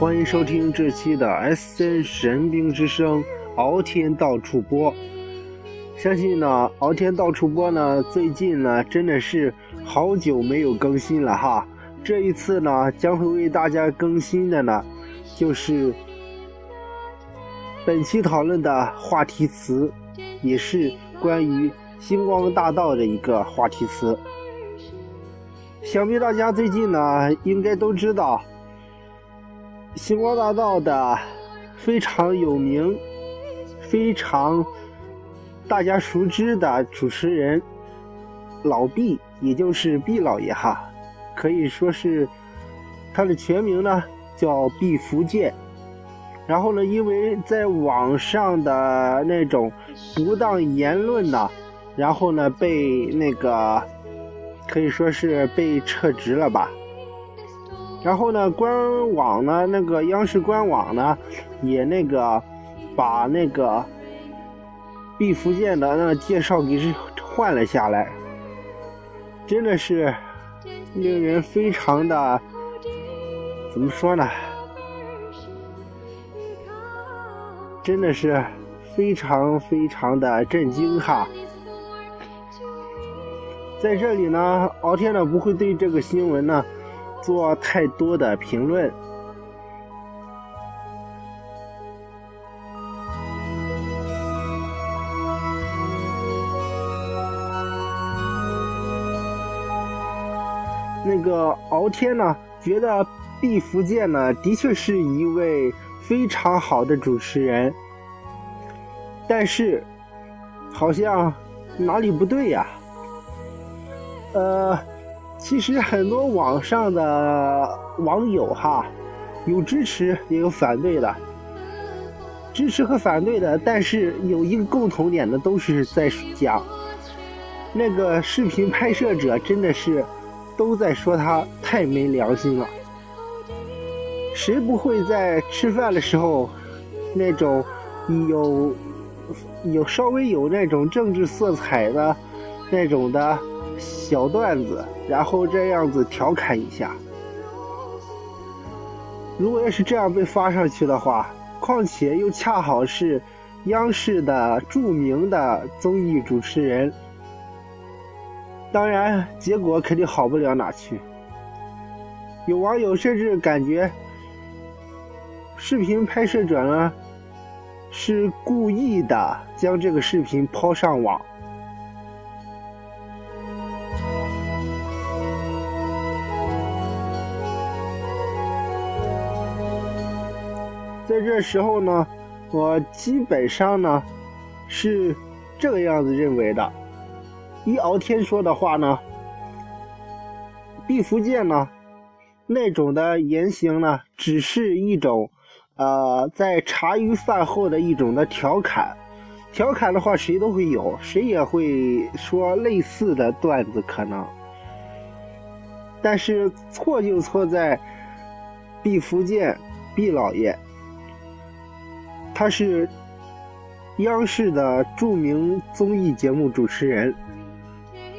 欢迎收听这期的 S N 神兵之声，敖天到处播。相信呢，敖天到处播呢，最近呢真的是好久没有更新了哈。这一次呢，将会为大家更新的呢，就是本期讨论的话题词，也是关于星光大道的一个话题词。想必大家最近呢，应该都知道，星光大道的非常有名、非常大家熟知的主持人老毕，也就是毕老爷哈，可以说是他的全名呢叫毕福剑。然后呢，因为在网上的那种不当言论呢，然后呢被那个。可以说是被撤职了吧。然后呢，官网呢，那个央视官网呢，也那个把那个毕福剑的那介绍给是换了下来，真的是令人非常的怎么说呢？真的是非常非常的震惊哈。在这里呢，敖天呢不会对这个新闻呢做太多的评论。那个敖天呢，觉得毕福剑呢的确是一位非常好的主持人，但是好像哪里不对呀？呃，其实很多网上的网友哈，有支持也有反对的，支持和反对的，但是有一个共同点的，都是在讲那个视频拍摄者真的是都在说他太没良心了。谁不会在吃饭的时候那种有有稍微有那种政治色彩的那种的？小段子，然后这样子调侃一下。如果要是这样被发上去的话，况且又恰好是央视的著名的综艺主持人，当然结果肯定好不了哪去。有网友甚至感觉，视频拍摄者呢是故意的将这个视频抛上网。在这时候呢，我基本上呢是这个样子认为的。一敖天说的话呢，毕福剑呢那种的言行呢，只是一种呃在茶余饭后的一种的调侃。调侃的话，谁都会有，谁也会说类似的段子可能。但是错就错在毕福剑毕老爷。他是央视的著名综艺节目主持人。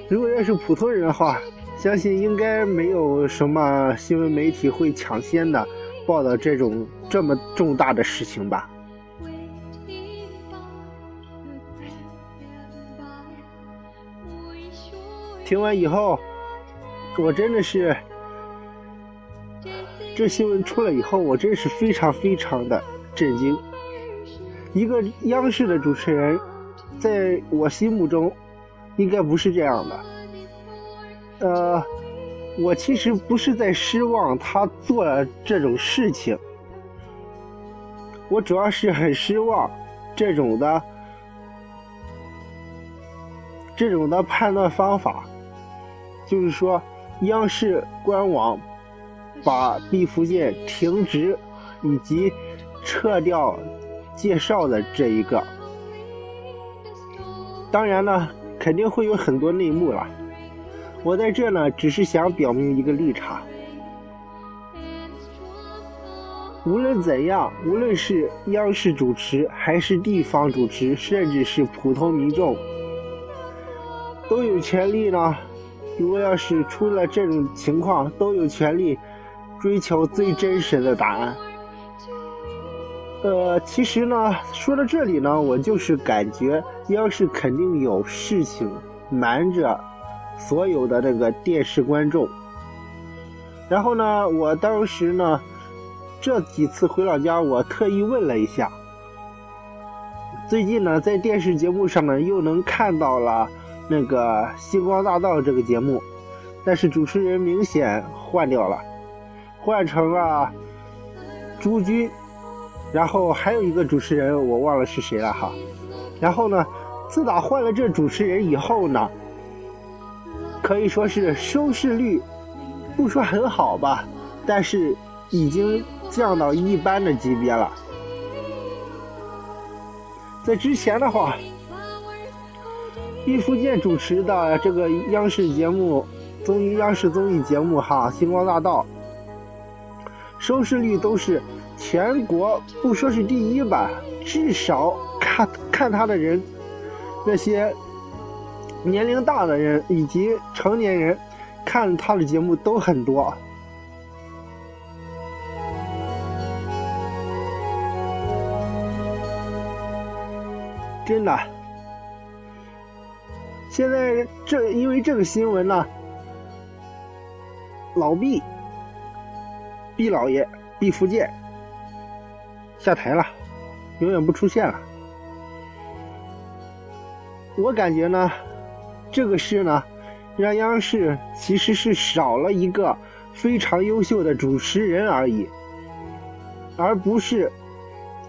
如果要是普通人的话，相信应该没有什么新闻媒体会抢先的报道这种这么重大的事情吧。听完以后，我真的是这新闻出来以后，我真是非常非常的震惊。一个央视的主持人，在我心目中，应该不是这样的。呃，我其实不是在失望他做了这种事情，我主要是很失望这种的这种的判断方法，就是说央视官网把毕福剑停职以及撤掉。介绍的这一个，当然呢，肯定会有很多内幕了。我在这呢，只是想表明一个立场。无论怎样，无论是央视主持，还是地方主持，甚至是普通民众，都有权利呢。如果要是出了这种情况，都有权利追求最真实的答案。呃，其实呢，说到这里呢，我就是感觉央视肯定有事情瞒着所有的这个电视观众。然后呢，我当时呢，这几次回老家，我特意问了一下。最近呢，在电视节目上呢，又能看到了那个《星光大道》这个节目，但是主持人明显换掉了，换成了朱军。然后还有一个主持人，我忘了是谁了哈。然后呢，自打换了这主持人以后呢，可以说是收视率不说很好吧，但是已经降到一般的级别了。在之前的话，毕福剑主持的这个央视节目，综艺央视综艺节目哈，《星光大道》，收视率都是。全国不说是第一吧，至少看看他的人，那些年龄大的人以及成年人看他的节目都很多。真的，现在这因为这个新闻呢，老毕，毕老爷，毕福剑。下台了，永远不出现了。我感觉呢，这个事呢，让央视其实是少了一个非常优秀的主持人而已，而不是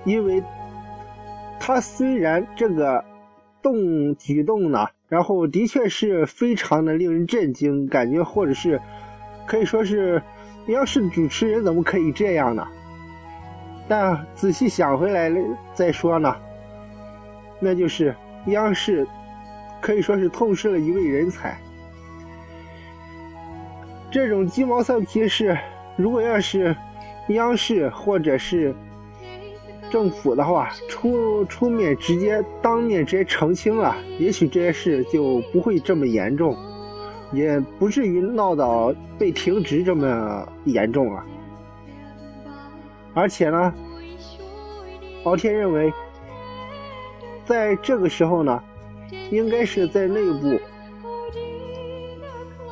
因为他虽然这个动举动呢，然后的确是非常的令人震惊，感觉或者是可以说是央视主持人怎么可以这样呢？但仔细想回来再说呢，那就是央视可以说是痛失了一位人才。这种鸡毛蒜皮事，如果要是央视或者是政府的话出出面直接当面直接澄清了，也许这些事就不会这么严重，也不至于闹到被停职这么严重啊。而且呢，敖天认为，在这个时候呢，应该是在内部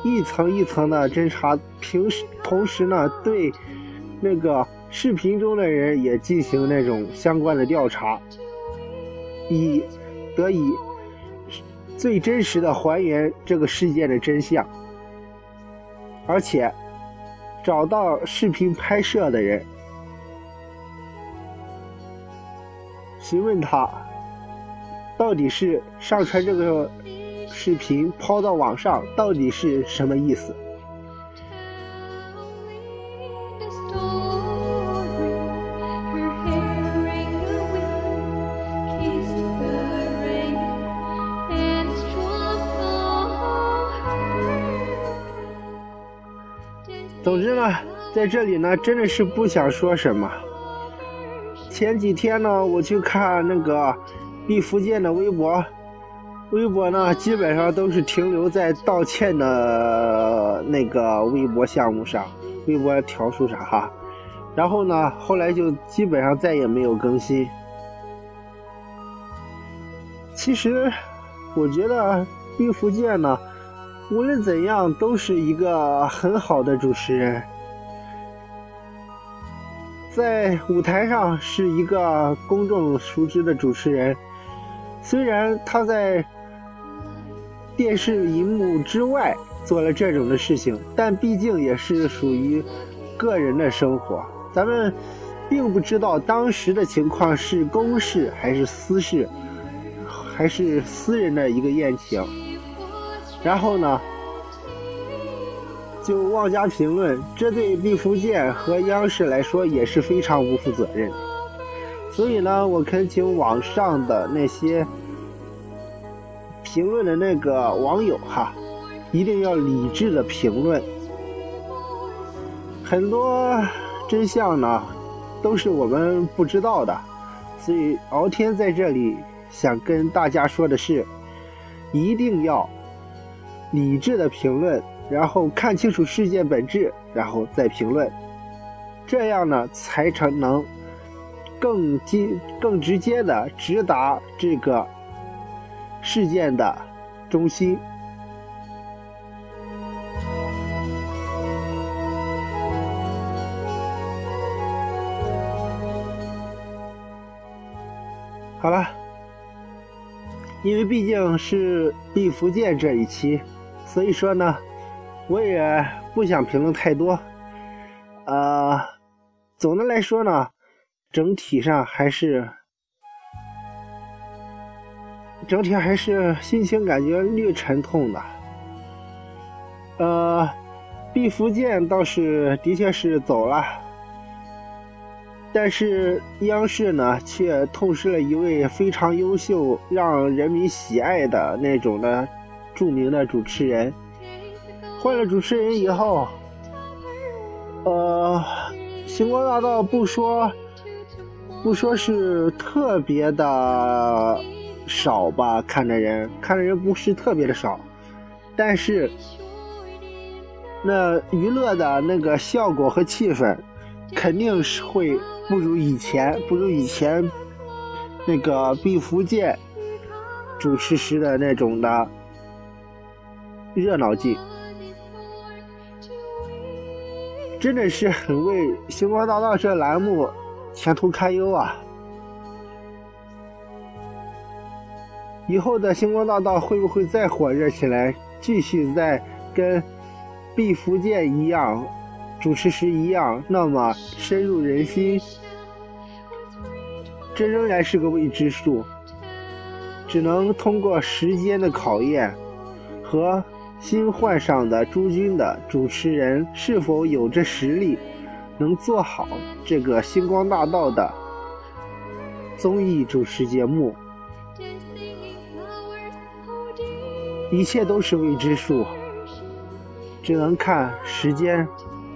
一层一层的侦查，平时同时呢，对那个视频中的人也进行那种相关的调查，以得以最真实的还原这个事件的真相，而且找到视频拍摄的人。询问他，到底是上传这个视频抛到网上，到底是什么意思？在这里呢，真的是不想说什么。前几天呢，我去看那个毕福剑的微博，微博呢基本上都是停留在道歉的那个微博项目上，微博条数上哈。然后呢，后来就基本上再也没有更新。其实，我觉得毕福剑呢，无论怎样都是一个很好的主持人。在舞台上是一个公众熟知的主持人，虽然他在电视荧幕之外做了这种的事情，但毕竟也是属于个人的生活。咱们并不知道当时的情况是公事还是私事，还是私人的一个宴请。然后呢？就妄加评论，这对毕福剑和央视来说也是非常不负责任。所以呢，我恳请网上的那些评论的那个网友哈，一定要理智的评论。很多真相呢，都是我们不知道的。所以敖天在这里想跟大家说的是，一定要理智的评论。然后看清楚事件本质，然后再评论，这样呢才成能更直更直接的直达这个事件的中心。好了，因为毕竟是毕福剑这一期，所以说呢，我也不想评论太多。呃，总的来说呢，整体上还是整体还是心情感觉略沉痛的。呃，毕福剑倒是的确是走了。但是央视呢，却痛失了一位非常优秀、让人民喜爱的那种的著名的主持人。换了主持人以后，呃，星光大道不说不说是特别的少吧，看的人看的人不是特别的少，但是那娱乐的那个效果和气氛肯定是会。不如以前，不如以前那个毕福剑主持时的那种的热闹劲，真的是很为星光大道这栏目前途堪忧啊！以后的星光大道会不会再火热起来，继续再跟毕福剑一样？主持时一样，那么深入人心，这仍然是个未知数，只能通过时间的考验和新换上的朱军的主持人是否有着实力，能做好这个星光大道的综艺主持节目，一切都是未知数，只能看时间。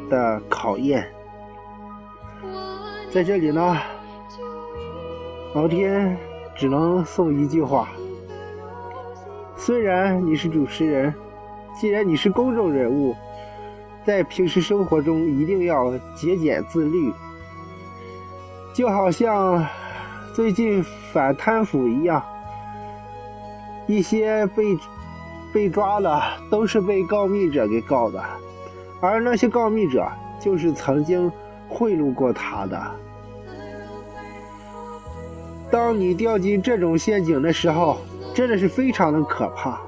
的考验，在这里呢，老天只能送一句话：虽然你是主持人，既然你是公众人物，在平时生活中一定要节俭自律，就好像最近反贪腐一样，一些被被抓了都是被告密者给告的。而那些告密者就是曾经贿赂过他的。当你掉进这种陷阱的时候，真的是非常的可怕。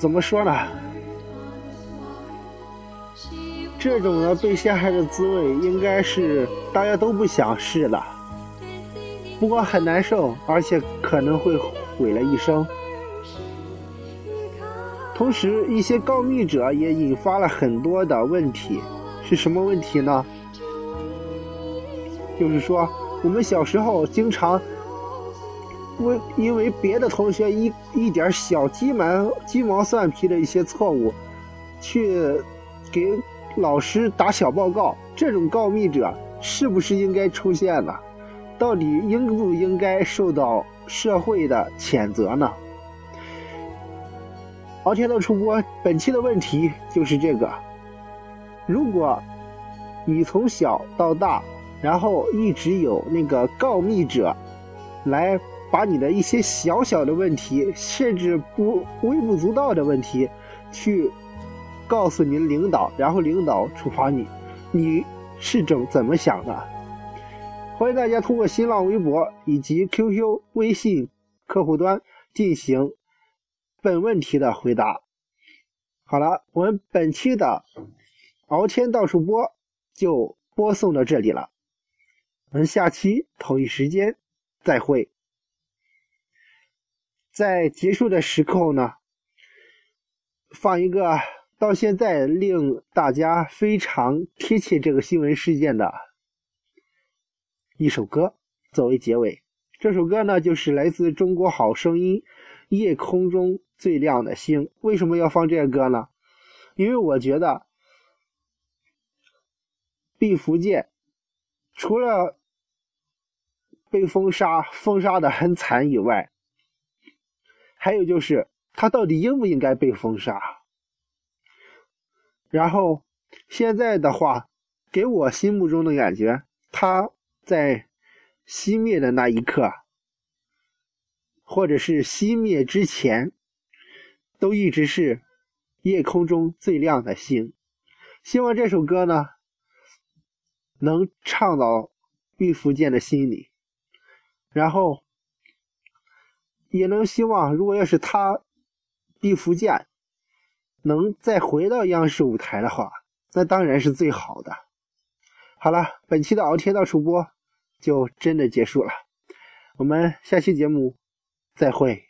怎么说呢？这种的被陷害的滋味，应该是大家都不想试的。不过很难受，而且可能会毁了一生。同时，一些告密者也引发了很多的问题，是什么问题呢？就是说，我们小时候经常为因为别的同学一一点小鸡毛鸡毛蒜皮的一些错误，去给老师打小报告，这种告密者是不是应该出现呢？到底应不应该受到社会的谴责呢？敖天的主播，本期的问题就是这个：如果你从小到大，然后一直有那个告密者来把你的一些小小的问题，甚至不微不足道的问题，去告诉您领导，然后领导处罚你，你是怎怎么想的？欢迎大家通过新浪微博以及 QQ、微信客户端进行。本问题的回答好了，我们本期的敖天到处播就播送到这里了，我们下期同一时间再会。在结束的时候呢，放一个到现在令大家非常贴切这个新闻事件的一首歌作为结尾。这首歌呢，就是来自《中国好声音》夜空中。最亮的星，为什么要放这个歌呢？因为我觉得毕福剑除了被封杀、封杀的很惨以外，还有就是他到底应不应该被封杀？然后现在的话，给我心目中的感觉，他在熄灭的那一刻，或者是熄灭之前，都一直是夜空中最亮的星。希望这首歌呢，能唱到玉福建的心里，然后也能希望，如果要是他毕福剑能再回到央视舞台的话，那当然是最好的。好了，本期的敖天道主播就真的结束了，我们下期节目再会。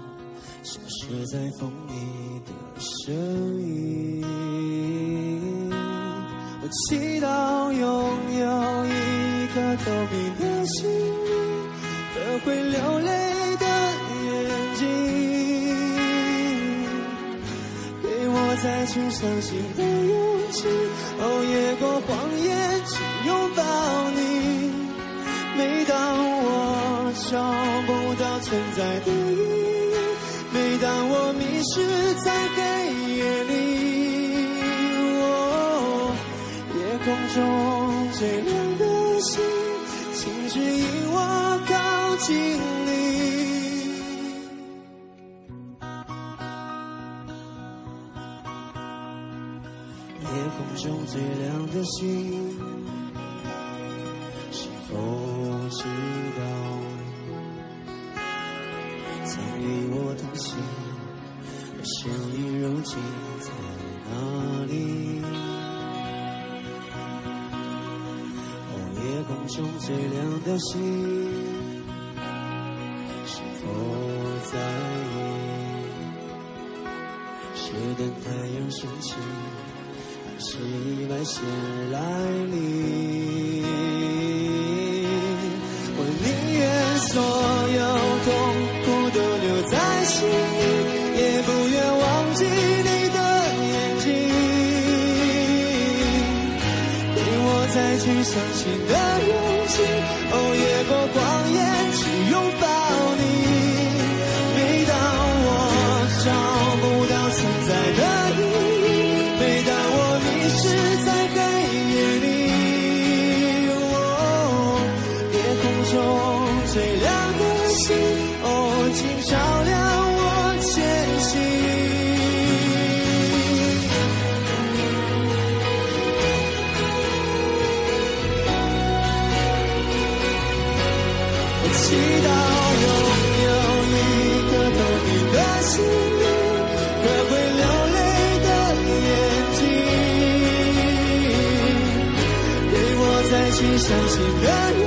消失在风里的声音。我祈祷拥有一颗透明的心灵和会流泪的眼睛，给我再去相信的勇气。哦，越过谎言去拥抱你。每当我找不到存在的意义。是在黑夜里，哦，夜空中最亮的星，请指引我靠近你。夜空中最亮的星，中最亮的星，是否在意？是等太阳升起，还是意外先来临？我宁愿所有痛苦都留在心里，也不愿忘记你的眼睛，给我再去相信的勇你相信的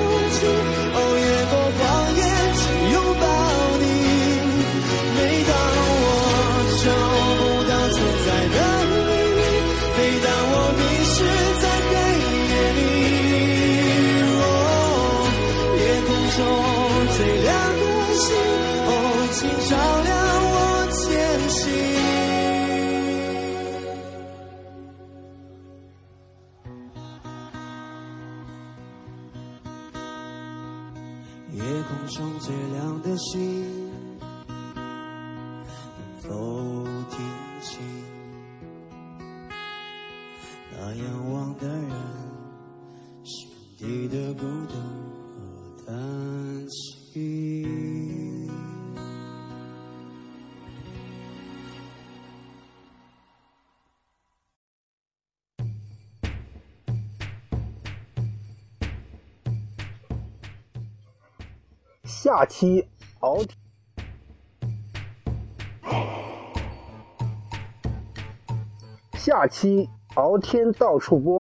下期敖下期敖天到处播。